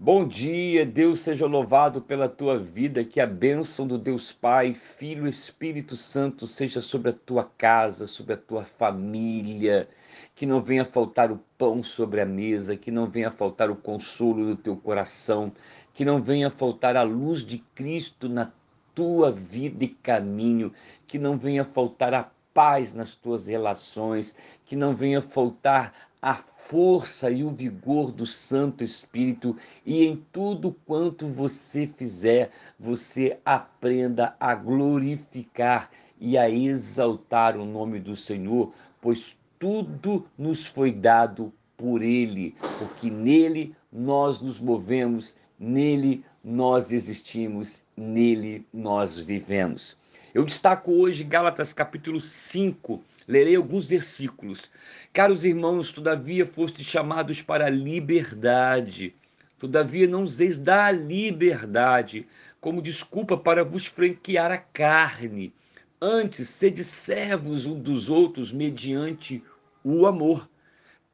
Bom dia, Deus seja louvado pela tua vida, que a bênção do Deus Pai, Filho e Espírito Santo seja sobre a tua casa, sobre a tua família, que não venha faltar o pão sobre a mesa, que não venha faltar o consolo do teu coração, que não venha faltar a luz de Cristo na tua vida e caminho, que não venha faltar a paz nas tuas relações, que não venha faltar a força e o vigor do Santo Espírito e em tudo quanto você fizer, você aprenda a glorificar e a exaltar o nome do Senhor, pois tudo nos foi dado por Ele, porque nele nós nos movemos, nele nós existimos, nele nós vivemos. Eu destaco hoje Gálatas capítulo 5, lerei alguns versículos. Caros irmãos, todavia fostes chamados para a liberdade. Todavia não useis da liberdade como desculpa para vos franquear a carne. Antes, sede servos um dos outros mediante o amor.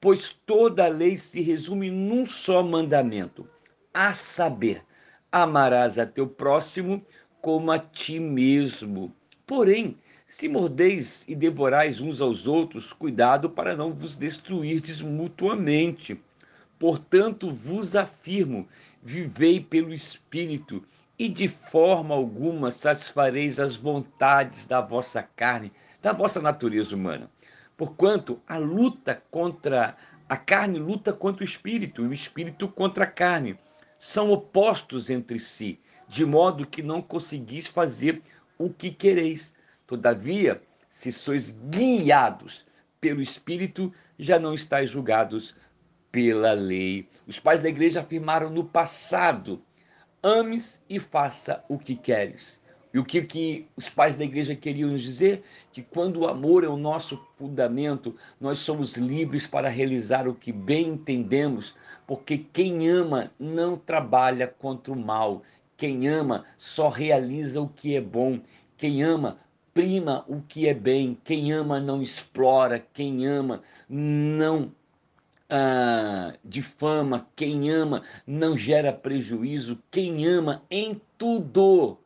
Pois toda a lei se resume num só mandamento, a saber, amarás a teu próximo como a ti mesmo. Porém, se mordeis e devorais uns aos outros, cuidado para não vos destruirdes mutuamente. Portanto, vos afirmo: vivei pelo Espírito, e de forma alguma satisfareis as vontades da vossa carne, da vossa natureza humana. Porquanto a luta contra a carne luta contra o espírito, e o espírito contra a carne. São opostos entre si de modo que não conseguis fazer o que quereis. Todavia, se sois guiados pelo Espírito, já não estáis julgados pela lei. Os pais da igreja afirmaram no passado: ames e faça o que queres. E o que, que os pais da igreja queriam nos dizer? Que quando o amor é o nosso fundamento, nós somos livres para realizar o que bem entendemos, porque quem ama não trabalha contra o mal, quem ama só realiza o que é bom. Quem ama prima o que é bem. Quem ama não explora. Quem ama não ah, difama. Quem ama não gera prejuízo. Quem ama em tudo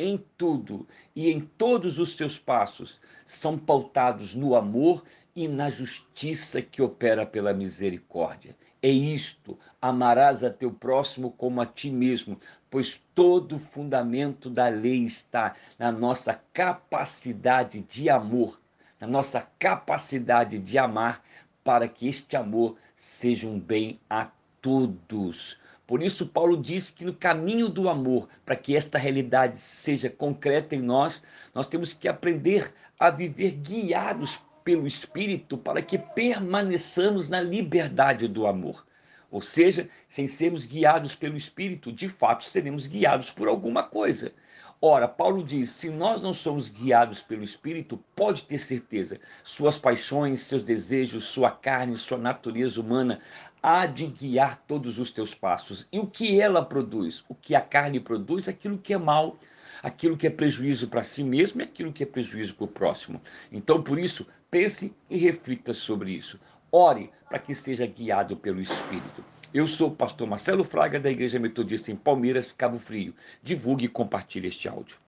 em tudo e em todos os seus passos são pautados no amor e na justiça que opera pela misericórdia. É isto: amarás a teu próximo como a ti mesmo, pois todo o fundamento da lei está na nossa capacidade de amor, na nossa capacidade de amar, para que este amor seja um bem a todos. Por isso, Paulo diz que no caminho do amor, para que esta realidade seja concreta em nós, nós temos que aprender a viver guiados pelo Espírito para que permaneçamos na liberdade do amor. Ou seja, sem sermos guiados pelo Espírito, de fato seremos guiados por alguma coisa. Ora, Paulo diz: se nós não somos guiados pelo Espírito, pode ter certeza, suas paixões, seus desejos, sua carne, sua natureza humana há de guiar todos os teus passos. E o que ela produz? O que a carne produz? Aquilo que é mal, aquilo que é prejuízo para si mesmo e aquilo que é prejuízo para o próximo. Então, por isso, pense e reflita sobre isso. Ore para que esteja guiado pelo Espírito. Eu sou o pastor Marcelo Fraga, da Igreja Metodista em Palmeiras, Cabo Frio. Divulgue e compartilhe este áudio.